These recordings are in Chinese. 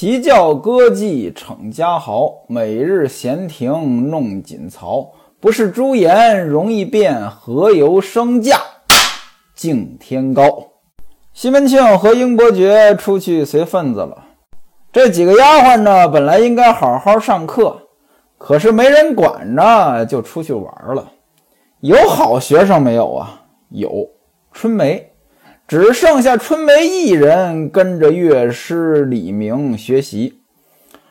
习教歌妓逞家豪，每日闲庭弄锦曹。不是朱颜容易变，何由升价敬天高？西门庆和英伯爵出去随份子了。这几个丫鬟呢，本来应该好好上课，可是没人管着，就出去玩了。有好学生没有啊？有，春梅。只剩下春梅一人跟着乐师李明学习。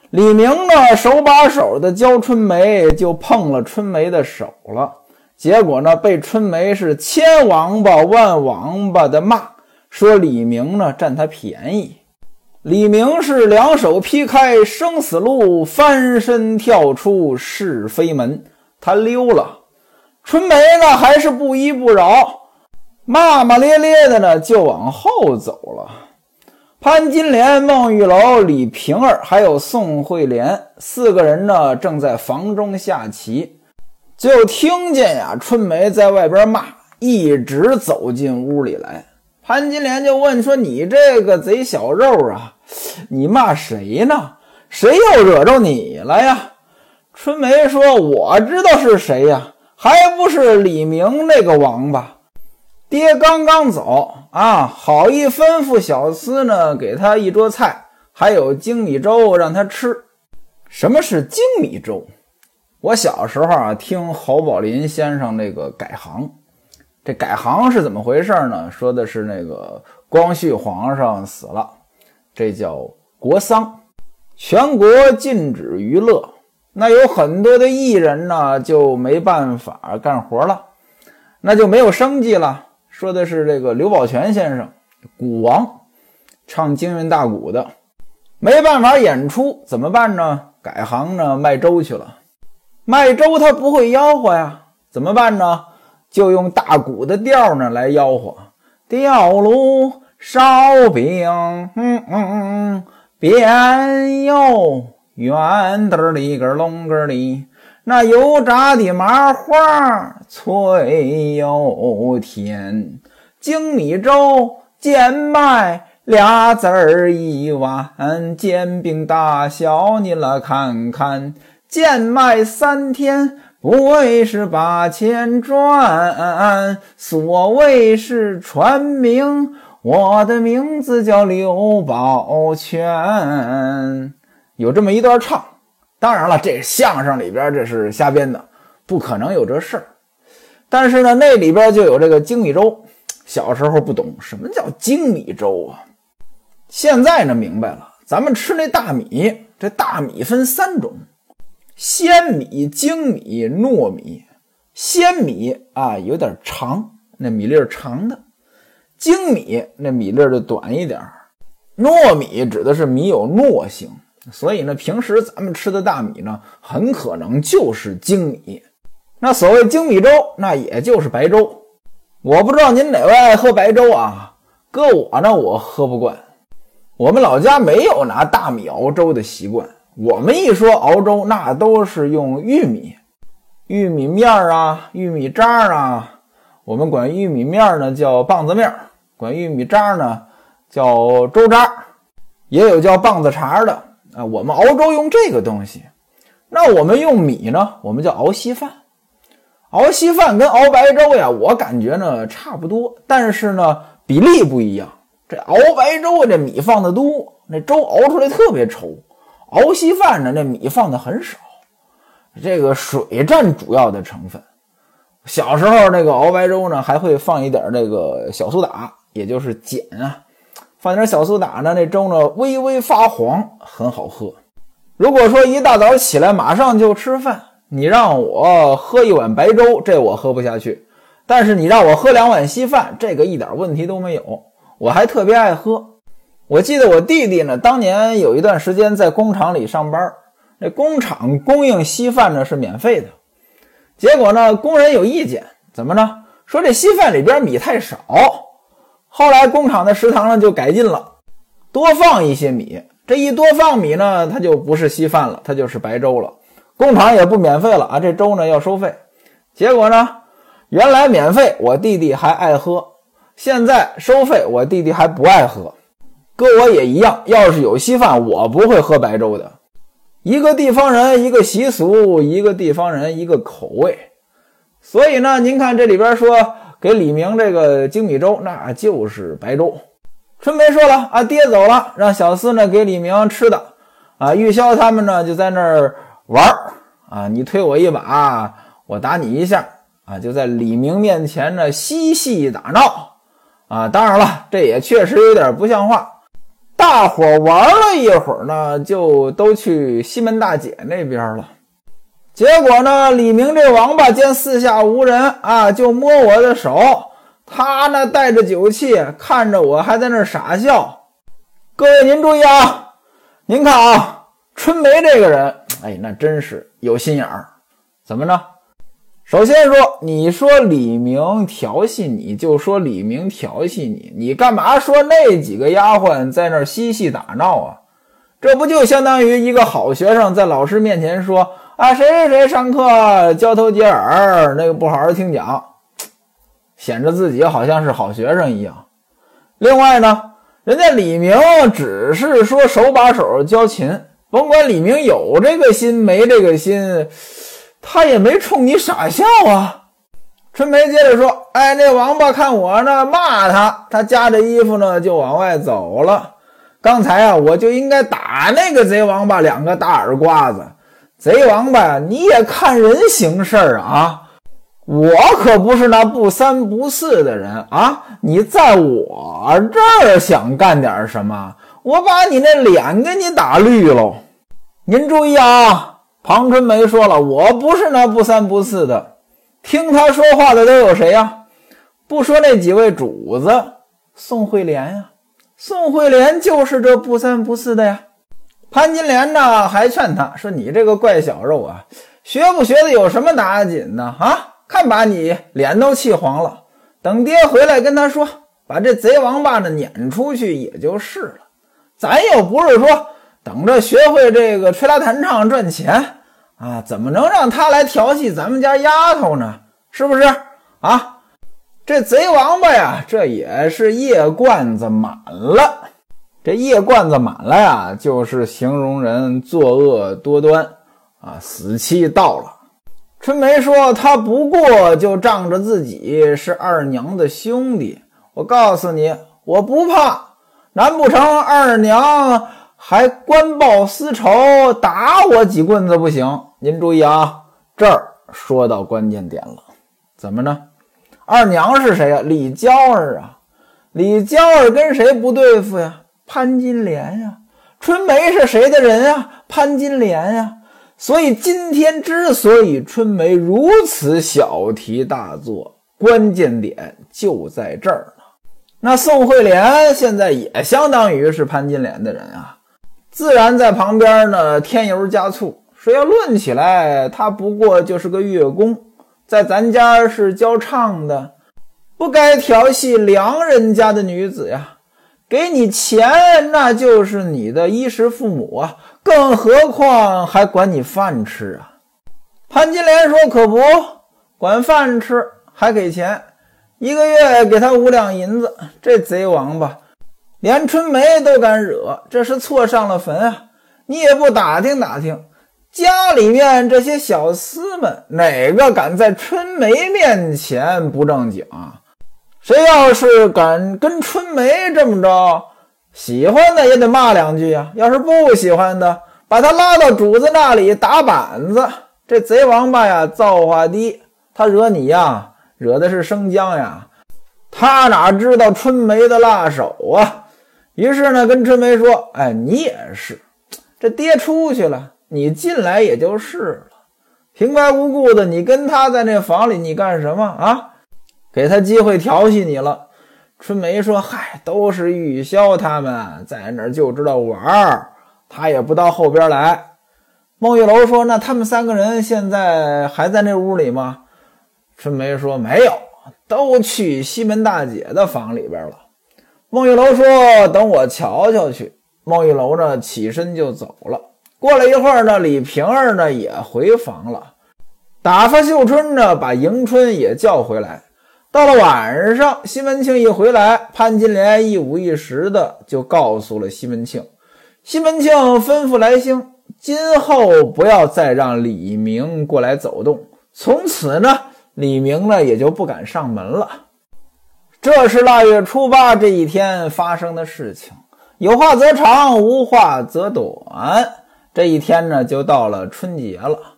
李明呢，手把手的教春梅，就碰了春梅的手了。结果呢，被春梅是千王八万王八的骂，说李明呢占他便宜。李明是两手劈开生死路，翻身跳出是非门，他溜了。春梅呢，还是不依不饶。骂骂咧咧的呢，就往后走了。潘金莲、孟玉楼、李瓶儿还有宋惠莲四个人呢，正在房中下棋，就听见呀，春梅在外边骂，一直走进屋里来。潘金莲就问说：“你这个贼小肉啊，你骂谁呢？谁又惹着你了呀？”春梅说：“我知道是谁呀，还不是李明那个王八。”爹刚刚走啊，好意吩咐小厮呢，给他一桌菜，还有精米粥让他吃。什么是精米粥？我小时候啊，听侯宝林先生那个改行，这改行是怎么回事呢？说的是那个光绪皇上死了，这叫国丧，全国禁止娱乐，那有很多的艺人呢就没办法干活了，那就没有生计了。说的是这个刘宝全先生，鼓王，唱京韵大鼓的，没办法演出，怎么办呢？改行呢，卖粥去了。卖粥他不会吆喝呀，怎么办呢？就用大鼓的调呢来吆喝：吊炉烧饼，嗯嗯，嗯，扁又圆的里个隆个里。那油炸的麻花脆又甜，精米粥贱卖俩子儿一碗，煎饼大小你来看看，贱卖三天不为是把钱赚，所谓是传名，我的名字叫刘宝全，有这么一段唱。当然了，这相声里边这是瞎编的，不可能有这事儿。但是呢，那里边就有这个精米粥。小时候不懂什么叫精米粥啊，现在呢明白了。咱们吃那大米，这大米分三种：鲜米、精米、糯米。鲜米啊有点长，那米粒儿长的；精米那米粒儿就短一点；糯米指的是米有糯性。所以呢，平时咱们吃的大米呢，很可能就是精米。那所谓精米粥，那也就是白粥。我不知道您哪位爱喝白粥啊？搁我呢，我喝不惯。我们老家没有拿大米熬粥的习惯。我们一说熬粥，那都是用玉米、玉米面儿啊、玉米渣儿啊。我们管玉米面儿呢叫棒子面儿，管玉米渣呢叫粥渣，也有叫棒子碴的。啊，我们熬粥用这个东西，那我们用米呢？我们叫熬稀饭。熬稀饭跟熬白粥呀，我感觉呢差不多，但是呢比例不一样。这熬白粥这米放的多，那粥熬出来特别稠；熬稀饭呢，那米放的很少，这个水占主要的成分。小时候那个熬白粥呢，还会放一点那个小苏打，也就是碱啊。放点小苏打呢，那粥呢微微发黄，很好喝。如果说一大早起来马上就吃饭，你让我喝一碗白粥，这我喝不下去。但是你让我喝两碗稀饭，这个一点问题都没有，我还特别爱喝。我记得我弟弟呢，当年有一段时间在工厂里上班，那工厂供应稀饭呢是免费的。结果呢，工人有意见，怎么呢？说这稀饭里边米太少。后来工厂的食堂呢就改进了，多放一些米。这一多放米呢，它就不是稀饭了，它就是白粥了。工厂也不免费了啊，这粥呢要收费。结果呢，原来免费，我弟弟还爱喝；现在收费，我弟弟还不爱喝。搁我也一样，要是有稀饭，我不会喝白粥的。一个地方人，一个习俗；一个地方人，一个口味。所以呢，您看这里边说给李明这个精米粥，那就是白粥。春梅说了啊，爹走了，让小厮呢给李明吃的。啊，玉箫他们呢就在那儿玩儿啊，你推我一把，我打你一下啊，就在李明面前呢嬉戏打闹啊。当然了，这也确实有点不像话。大伙玩了一会儿呢，就都去西门大姐那边了。结果呢，李明这王八见四下无人啊，就摸我的手。他呢带着酒气看着我，还在那傻笑。各位您注意啊！您看啊，春梅这个人，哎，那真是有心眼儿。怎么着？首先说，你说李明调戏你，就说李明调戏你，你干嘛说那几个丫鬟在那嬉戏打闹啊？这不就相当于一个好学生在老师面前说啊，谁谁谁上课交头接耳，那个不好好听讲，显着自己好像是好学生一样。另外呢？人家李明只是说手把手教琴，甭管李明有这个心没这个心，他也没冲你傻笑啊。春梅接着说：“哎，那王八看我呢，骂他，他夹着衣服呢就往外走了。刚才啊，我就应该打那个贼王八两个大耳刮子。贼王八，你也看人行事啊。”我可不是那不三不四的人啊！你在我这儿想干点什么，我把你那脸给你打绿喽！您注意啊，庞春梅说了，我不是那不三不四的。听他说话的都有谁呀？不说那几位主子，宋惠莲呀，宋惠莲就是这不三不四的呀。潘金莲呢，还劝他说：“你这个怪小肉啊，学不学的有什么打紧的啊？”看把你脸都气黄了，等爹回来跟他说，把这贼王八呢撵出去也就是了。咱又不是说等着学会这个吹拉弹唱赚钱啊，怎么能让他来调戏咱们家丫头呢？是不是啊？这贼王八呀，这也是夜罐子满了。这夜罐子满了呀，就是形容人作恶多端啊，死期到了。春梅说：“他不过就仗着自己是二娘的兄弟，我告诉你，我不怕。难不成二娘还官报私仇，打我几棍子不行？您注意啊，这儿说到关键点了。怎么呢？二娘是谁呀？李娇儿啊。李娇儿跟谁不对付呀？潘金莲呀。春梅是谁的人啊？潘金莲呀。”所以今天之所以春梅如此小题大做，关键点就在这儿呢。那宋惠莲现在也相当于是潘金莲的人啊，自然在旁边呢添油加醋，说要论起来，她不过就是个乐工，在咱家是教唱的，不该调戏良人家的女子呀。给你钱，那就是你的衣食父母啊。更何况还管你饭吃啊？潘金莲说：“可不管饭吃，还给钱，一个月给他五两银子。这贼王八，连春梅都敢惹，这是错上了坟啊！你也不打听打听，家里面这些小厮们，哪个敢在春梅面前不正经？谁要是敢跟春梅这么着？”喜欢的也得骂两句呀，要是不喜欢的，把他拉到主子那里打板子。这贼王八呀，造化低，他惹你呀，惹的是生姜呀。他哪知道春梅的辣手啊？于是呢，跟春梅说：“哎，你也是，这爹出去了，你进来也就是了。平白无故的，你跟他在那房里，你干什么啊？给他机会调戏你了。”春梅说：“嗨，都是玉箫他们在那儿就知道玩儿，他也不到后边来。”孟玉楼说：“那他们三个人现在还在那屋里吗？”春梅说：“没有，都去西门大姐的房里边了。”孟玉楼说：“等我瞧瞧去。”孟玉楼呢起身就走了。过了一会儿呢，李瓶儿呢也回房了，打发秀春呢把迎春也叫回来。到了晚上，西门庆一回来，潘金莲一五一十的就告诉了西门庆。西门庆吩咐来兴，今后不要再让李明过来走动。从此呢，李明呢也就不敢上门了。这是腊月初八这一天发生的事情。有话则长，无话则短。这一天呢，就到了春节了。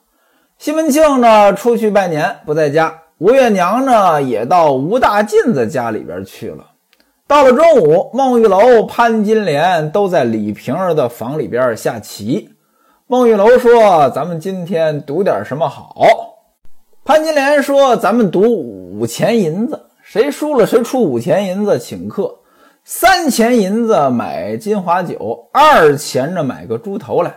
西门庆呢出去拜年，不在家。吴月娘呢，也到吴大妗子家里边去了。到了中午，孟玉楼、潘金莲都在李瓶儿的房里边下棋。孟玉楼说：“咱们今天赌点什么好？”潘金莲说：“咱们赌五钱银子，谁输了谁出五钱银子请客。三钱银子买金华酒，二钱呢买个猪头来，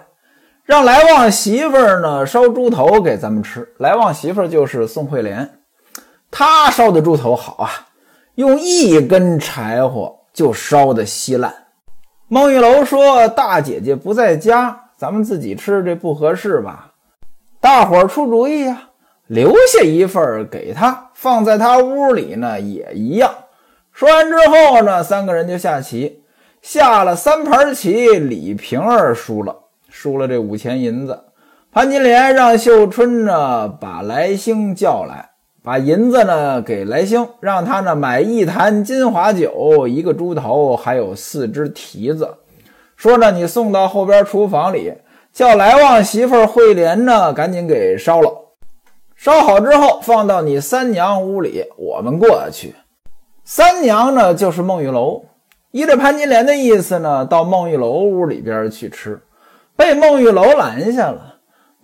让来旺媳妇儿呢烧猪头给咱们吃。来旺媳妇儿就是宋惠莲。”他烧的猪头好啊，用一根柴火就烧得稀烂。孟玉楼说：“大姐姐不在家，咱们自己吃这不合适吧？”大伙儿出主意呀，留下一份给他，放在他屋里呢也一样。说完之后呢，三个人就下棋，下了三盘棋，李瓶儿输了，输了这五钱银子。潘金莲让秀春呢把来兴叫来。把银子呢给来兴，让他呢买一坛金华酒，一个猪头，还有四只蹄子。说呢，你送到后边厨房里，叫来旺媳妇惠莲呢赶紧给烧了。烧好之后，放到你三娘屋里，我们过去。三娘呢就是孟玉楼，依着潘金莲的意思呢，到孟玉楼屋里边去吃，被孟玉楼拦下了。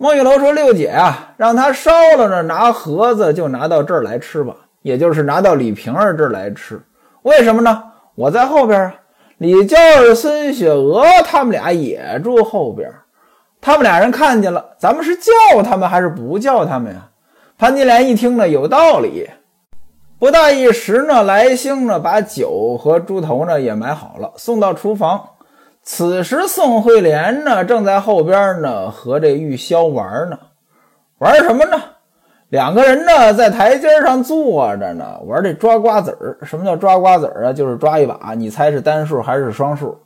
孟玉楼说：“六姐啊，让他烧了呢，拿盒子就拿到这儿来吃吧，也就是拿到李瓶儿这儿来吃。为什么呢？我在后边啊，李娇儿、孙雪娥他们俩也住后边。他们俩人看见了，咱们是叫他们还是不叫他们呀？”潘金莲一听呢，有道理。不大一时呢，来兴呢把酒和猪头呢也买好了，送到厨房。此时，宋惠莲呢，正在后边呢，和这玉箫玩呢。玩什么呢？两个人呢，在台阶上坐着呢，玩这抓瓜子儿。什么叫抓瓜子儿啊？就是抓一把，你猜是单数还是双数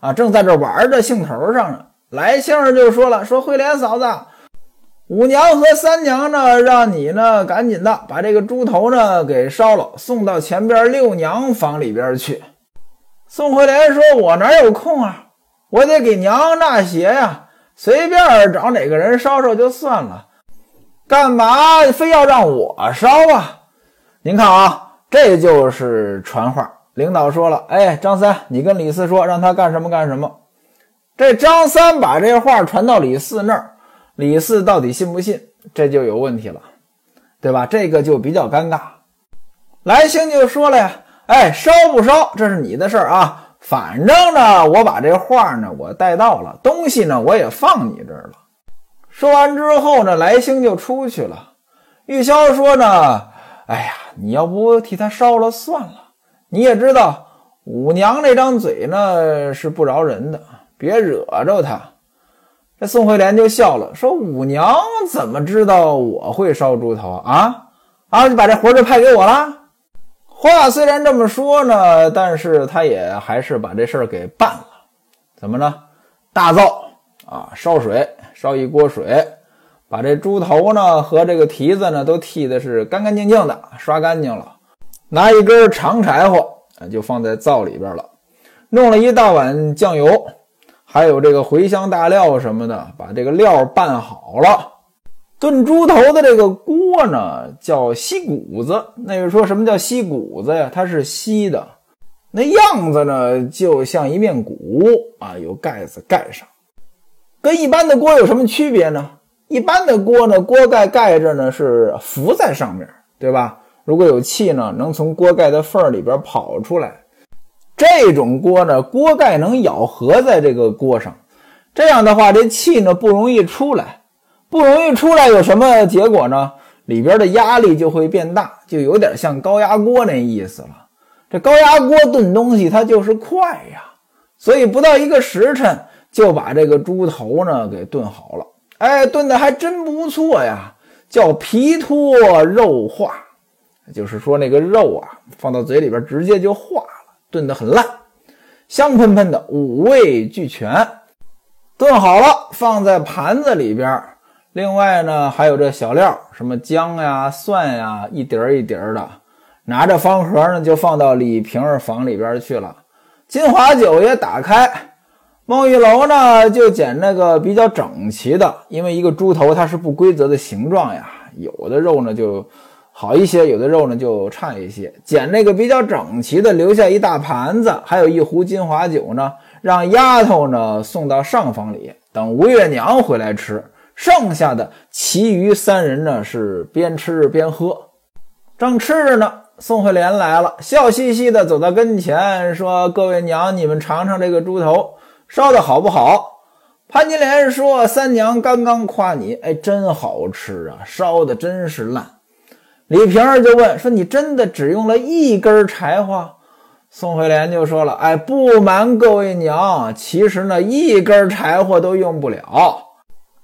啊？正在这玩的兴头上呢。来兴儿就说了：“说惠莲嫂子，五娘和三娘呢，让你呢，赶紧的把这个猪头呢给烧了，送到前边六娘房里边去。”宋惠莲说：“我哪有空啊？我得给娘纳鞋呀。随便找哪个人烧烧就算了，干嘛非要让我烧啊？您看啊，这就是传话。领导说了，哎，张三，你跟李四说，让他干什么干什么。这张三把这话传到李四那儿，李四到底信不信？这就有问题了，对吧？这个就比较尴尬。来兴就说了呀。”哎，烧不烧这是你的事儿啊！反正呢，我把这画呢，我带到了，东西呢，我也放你这儿了。说完之后呢，来兴就出去了。玉箫说呢：“哎呀，你要不替他烧了算了。你也知道五娘那张嘴呢是不饶人的，别惹着他。”这宋惠莲就笑了，说：“五娘怎么知道我会烧猪头啊？啊，你把这活就派给我了。”话虽然这么说呢，但是他也还是把这事儿给办了。怎么呢？大灶啊，烧水，烧一锅水，把这猪头呢和这个蹄子呢都剃的是干干净净的，刷干净了。拿一根长柴火就放在灶里边了，弄了一大碗酱油，还有这个茴香大料什么的，把这个料拌好了。炖猪头的这个锅呢，叫锡骨子。那人说什么叫锡骨子呀？它是锡的，那样子呢，就像一面鼓啊，有盖子盖上。跟一般的锅有什么区别呢？一般的锅呢，锅盖盖着呢是浮在上面，对吧？如果有气呢，能从锅盖的缝里边跑出来。这种锅呢，锅盖能咬合在这个锅上，这样的话，这气呢不容易出来。不容易出来有什么结果呢？里边的压力就会变大，就有点像高压锅那意思了。这高压锅炖东西它就是快呀，所以不到一个时辰就把这个猪头呢给炖好了。哎，炖的还真不错呀，叫皮脱肉化，就是说那个肉啊，放到嘴里边直接就化了，炖得很烂，香喷喷的，五味俱全。炖好了，放在盘子里边。另外呢，还有这小料，什么姜呀、蒜呀，一碟儿一碟儿的。拿着方盒呢，就放到李瓶儿房里边去了。金华酒也打开。孟玉楼呢，就捡那个比较整齐的，因为一个猪头它是不规则的形状呀，有的肉呢就好一些，有的肉呢就差一些。捡那个比较整齐的，留下一大盘子，还有一壶金华酒呢，让丫头呢送到上房里，等吴月娘回来吃。剩下的其余三人呢是边吃边喝，正吃着呢，宋惠莲来了，笑嘻嘻的走到跟前说：“各位娘，你们尝尝这个猪头。”烧的好不好？潘金莲说：“三娘刚刚夸你，哎，真好吃啊！烧的真是烂。”李瓶儿就问说：“你真的只用了一根柴火？”宋惠莲就说了：“哎，不瞒各位娘，其实呢，一根柴火都用不了。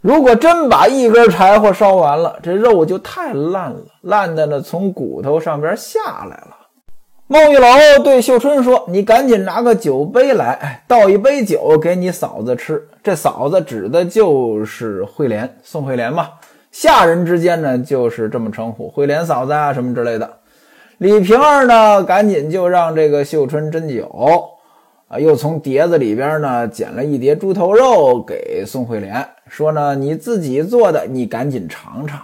如果真把一根柴火烧完了，这肉就太烂了，烂的呢，从骨头上边下来了。”孟玉楼对秀春说：“你赶紧拿个酒杯来，倒一杯酒给你嫂子吃。这嫂子指的就是慧莲，宋慧莲嘛。下人之间呢，就是这么称呼，慧莲嫂子啊，什么之类的。”李瓶儿呢，赶紧就让这个秀春斟酒，啊，又从碟子里边呢捡了一碟猪头肉给宋慧莲，说呢：“你自己做的，你赶紧尝尝。”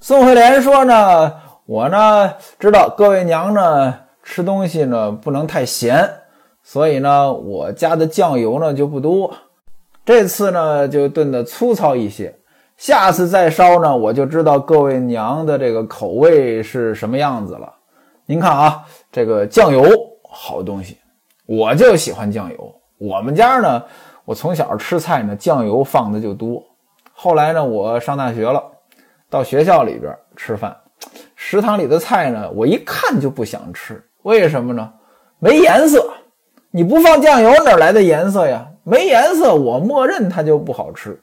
宋惠莲说呢：“我呢知道各位娘呢。”吃东西呢不能太咸，所以呢我加的酱油呢就不多。这次呢就炖的粗糙一些，下次再烧呢我就知道各位娘的这个口味是什么样子了。您看啊，这个酱油好东西，我就喜欢酱油。我们家呢，我从小吃菜呢酱油放的就多。后来呢我上大学了，到学校里边吃饭，食堂里的菜呢我一看就不想吃。为什么呢？没颜色，你不放酱油哪来的颜色呀？没颜色，我默认它就不好吃。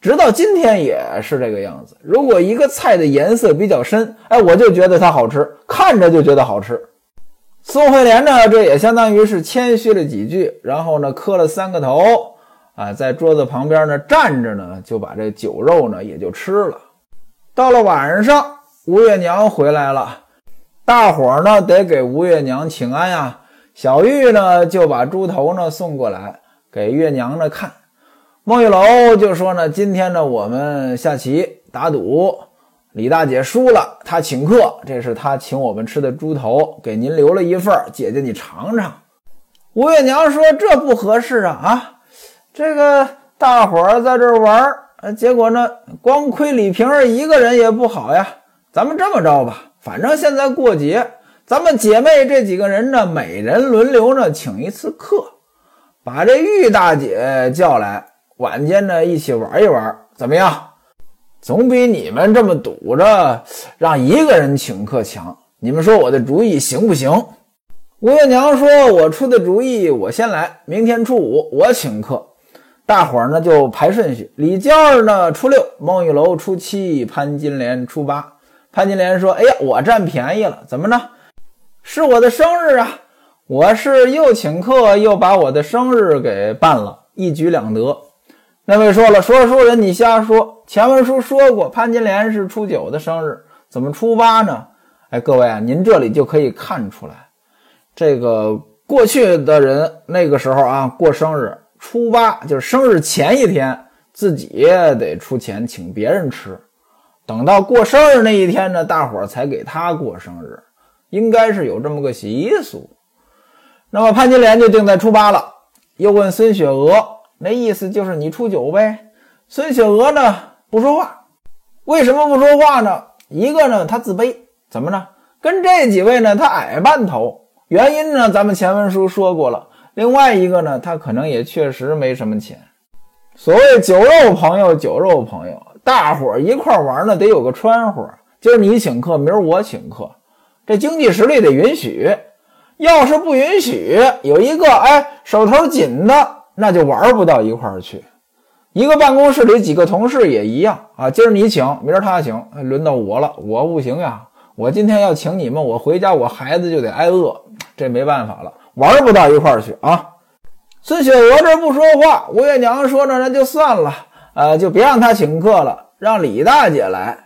直到今天也是这个样子。如果一个菜的颜色比较深，哎，我就觉得它好吃，看着就觉得好吃。宋惠莲呢，这也相当于是谦虚了几句，然后呢磕了三个头，啊，在桌子旁边呢站着呢，就把这酒肉呢也就吃了。到了晚上，吴月娘回来了。大伙呢得给吴月娘请安呀。小玉呢就把猪头呢送过来给月娘呢看。孟玉楼就说呢：“今天呢我们下棋打赌，李大姐输了，她请客，这是她请我们吃的猪头，给您留了一份姐姐你尝尝。”吴月娘说：“这不合适啊啊！这个大伙儿在这玩儿，结果呢光亏李瓶儿一个人也不好呀。咱们这么着吧。”反正现在过节，咱们姐妹这几个人呢，每人轮流呢请一次客，把这玉大姐叫来，晚间呢一起玩一玩，怎么样？总比你们这么堵着让一个人请客强。你们说我的主意行不行？吴月娘说：“我出的主意，我先来。明天初五我请客，大伙儿呢就排顺序。李娇儿呢初六，孟玉楼初七，潘金莲初八。”潘金莲说：“哎呀，我占便宜了，怎么呢？是我的生日啊！我是又请客又把我的生日给办了，一举两得。”那位说了：“说书人，你瞎说！前文书说过，潘金莲是初九的生日，怎么初八呢？”哎，各位啊，您这里就可以看出来，这个过去的人那个时候啊，过生日初八就是生日前一天，自己得出钱请别人吃。等到过生日那一天呢，大伙儿才给他过生日，应该是有这么个习俗。那么潘金莲就定在初八了。又问孙雪娥，那意思就是你初九呗？孙雪娥呢不说话，为什么不说话呢？一个呢他自卑，怎么呢？跟这几位呢他矮半头，原因呢咱们前文书说过了。另外一个呢他可能也确实没什么钱。所谓酒肉朋友，酒肉朋友。大伙儿一块玩呢，得有个穿活。今儿你请客，明儿我请客，这经济实力得允许。要是不允许，有一个哎手头紧的，那就玩不到一块儿去。一个办公室里几个同事也一样啊。今儿你请，明儿他请，轮到我了，我不行呀，我今天要请你们，我回家我孩子就得挨饿，这没办法了，玩不到一块儿去啊。孙雪娥这不说话，吴月娘说着那就算了，呃，就别让他请客了，让李大姐来。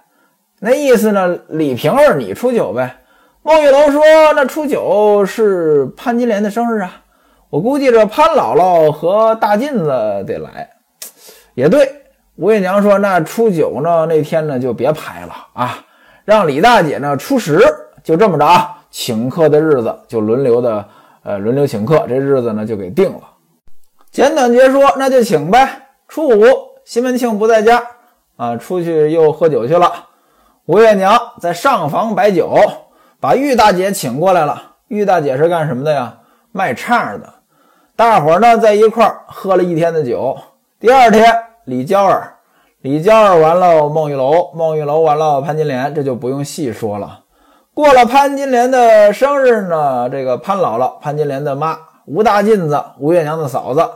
那意思呢，李瓶儿你出酒呗。孟玉楼说：“那初九是潘金莲的生日啊，我估计这潘姥姥和大妗子得来，也对。”吴月娘说：“那初九呢，那天呢就别排了啊，让李大姐呢初十，就这么着啊，请客的日子就轮流的，呃，轮流请客，这日子呢就给定了。简短截说，那就请呗。初五，西门庆不在家啊，出去又喝酒去了。吴月娘在上房摆酒。”把玉大姐请过来了。玉大姐是干什么的呀？卖唱的。大伙儿呢在一块儿喝了一天的酒。第二天，李娇儿，李娇儿完了，孟玉楼，孟玉楼完了，潘金莲，这就不用细说了。过了潘金莲的生日呢，这个潘姥姥，潘金莲的妈，吴大妗子，吴月娘的嫂子，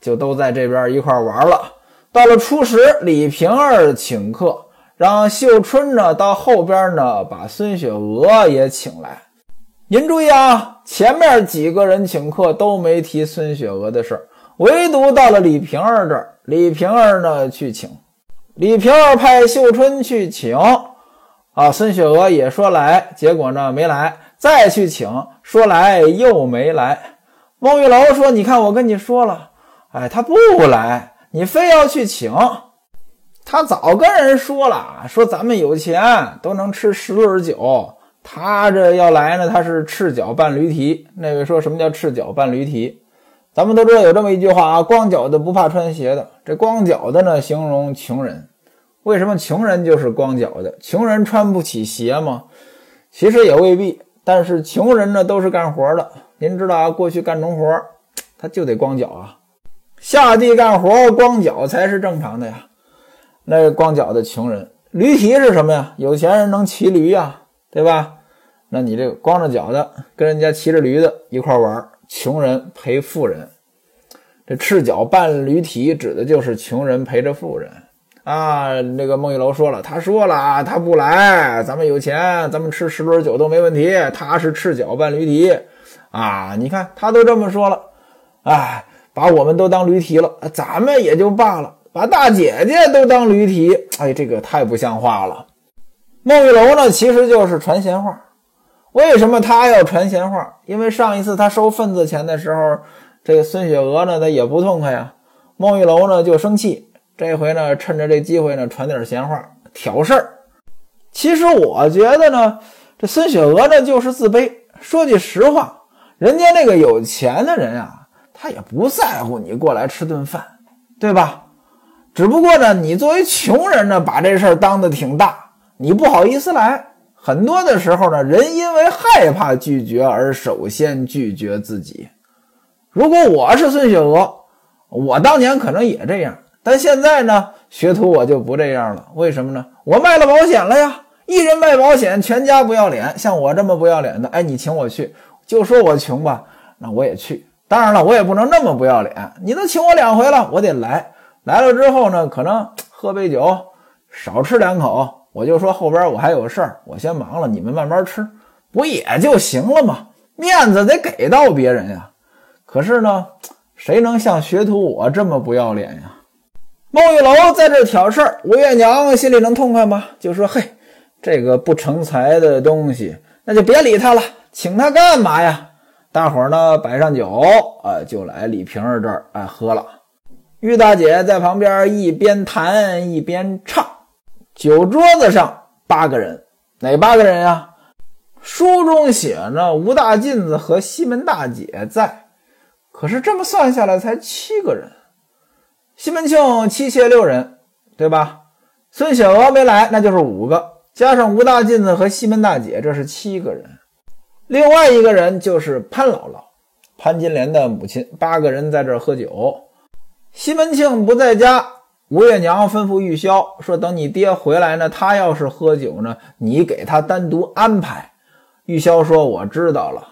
就都在这边一块玩了。到了初十，李瓶儿请客。让秀春呢到后边呢，把孙雪娥也请来。您注意啊，前面几个人请客都没提孙雪娥的事儿，唯独到了李瓶儿这儿，李瓶儿呢去请。李瓶儿派秀春去请，啊，孙雪娥也说来，结果呢没来，再去请，说来又没来。孟玉楼说：“你看，我跟你说了，哎，他不来，你非要去请。”他早跟人说了，说咱们有钱都能吃十轮酒，他这要来呢，他是赤脚绊驴蹄。那位说什么叫赤脚绊驴蹄？咱们都知道有这么一句话啊，光脚的不怕穿鞋的。这光脚的呢，形容穷人。为什么穷人就是光脚的？穷人穿不起鞋吗？其实也未必。但是穷人呢，都是干活的。您知道啊，过去干农活，他就得光脚啊，下地干活光脚才是正常的呀。那光脚的穷人，驴蹄是什么呀？有钱人能骑驴呀，对吧？那你这个光着脚的，跟人家骑着驴的一块玩，穷人陪富人。这赤脚绊驴蹄，指的就是穷人陪着富人啊。那个孟玉楼说了，他说了啊，他不来，咱们有钱，咱们吃十轮酒都没问题。他是赤脚绊驴蹄啊，你看他都这么说了，哎，把我们都当驴蹄了，咱们也就罢了。把大姐姐都当驴蹄，哎，这个太不像话了。孟玉楼呢，其实就是传闲话。为什么他要传闲话？因为上一次他收份子钱的时候，这个孙雪娥呢，他也不痛快呀。孟玉楼呢就生气，这回呢趁着这机会呢传点闲话，挑事儿。其实我觉得呢，这孙雪娥呢就是自卑。说句实话，人家那个有钱的人啊，他也不在乎你过来吃顿饭，对吧？只不过呢，你作为穷人呢，把这事儿当得挺大，你不好意思来。很多的时候呢，人因为害怕拒绝而首先拒绝自己。如果我是孙雪娥，我当年可能也这样，但现在呢，学徒我就不这样了。为什么呢？我卖了保险了呀，一人卖保险，全家不要脸。像我这么不要脸的，哎，你请我去，就说我穷吧，那我也去。当然了，我也不能那么不要脸。你都请我两回了，我得来。来了之后呢，可能喝杯酒，少吃两口，我就说后边我还有事儿，我先忙了，你们慢慢吃，不也就行了吗？面子得给到别人呀。可是呢，谁能像学徒我这么不要脸呀？孟玉楼在这挑事儿，吴月娘心里能痛快吗？就说：“嘿，这个不成才的东西，那就别理他了，请他干嘛呀？”大伙儿呢摆上酒，啊，就来李瓶儿这儿，哎，喝了。玉大姐在旁边一边弹一边唱。酒桌子上八个人，哪八个人呀？书中写着吴大妗子和西门大姐在，可是这么算下来才七个人。西门庆妻妾六人，对吧？孙雪娥没来，那就是五个，加上吴大妗子和西门大姐，这是七个人。另外一个人就是潘姥姥，潘金莲的母亲。八个人在这儿喝酒。西门庆不在家，吴月娘吩咐玉箫说：“等你爹回来呢，他要是喝酒呢，你给他单独安排。”玉箫说：“我知道了。”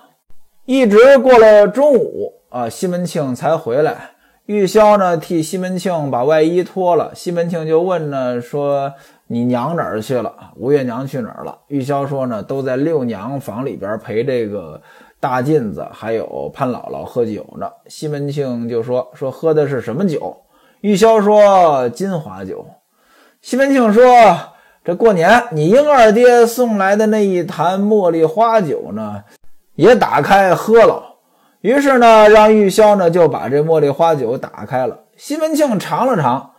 一直过了中午啊，西门庆才回来。玉箫呢替西门庆把外衣脱了，西门庆就问呢说：“你娘哪儿去了？吴月娘去哪儿了？”玉箫说：“呢，都在六娘房里边陪这个大妗子还有潘姥姥喝酒呢。”西门庆就说：“说喝的是什么酒？”玉箫说：“金华酒。”西门庆说：“这过年你英二爹送来的那一坛茉莉花酒呢，也打开喝了。”于是呢，让玉箫呢就把这茉莉花酒打开了。西门庆尝了尝，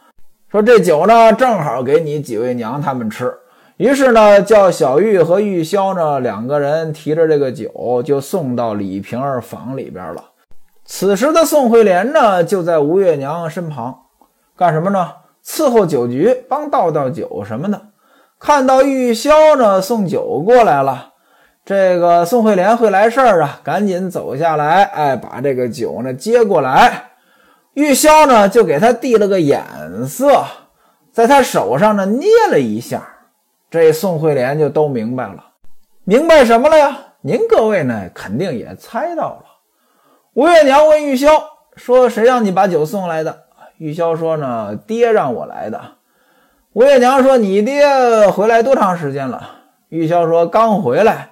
说：“这酒呢，正好给你几位娘他们吃。”于是呢，叫小玉和玉箫呢两个人提着这个酒，就送到李瓶儿房里边了。此时的宋惠莲呢，就在吴月娘身旁，干什么呢？伺候酒局，帮倒倒酒什么的。看到玉箫呢送酒过来了，这个宋惠莲会来事儿啊，赶紧走下来，哎，把这个酒呢接过来。玉箫呢，就给他递了个眼色，在他手上呢捏了一下，这宋惠莲就都明白了，明白什么了呀？您各位呢，肯定也猜到了。吴月娘问玉箫说：“谁让你把酒送来的？”玉箫说：“呢，爹让我来的。”吴月娘说：“你爹回来多长时间了？”玉箫说：“刚回来。”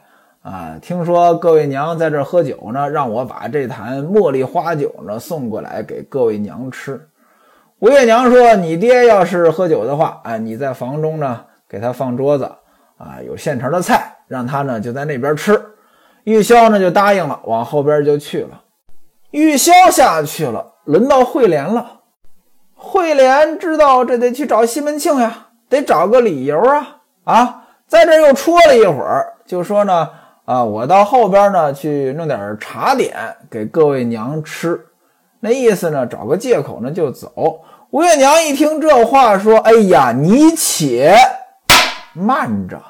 啊，听说各位娘在这喝酒呢，让我把这坛茉莉花酒呢送过来给各位娘吃。吴月娘说：“你爹要是喝酒的话，啊，你在房中呢给他放桌子，啊，有现成的菜，让他呢就在那边吃。”玉箫呢就答应了，往后边就去了。玉箫下去了，轮到惠莲了。惠莲知道这得去找西门庆呀，得找个理由啊啊，在这又戳了一会儿，就说呢。啊，我到后边呢去弄点茶点给各位娘吃，那意思呢，找个借口呢就走。吴月娘一听这话，说：“哎呀，你且慢着。”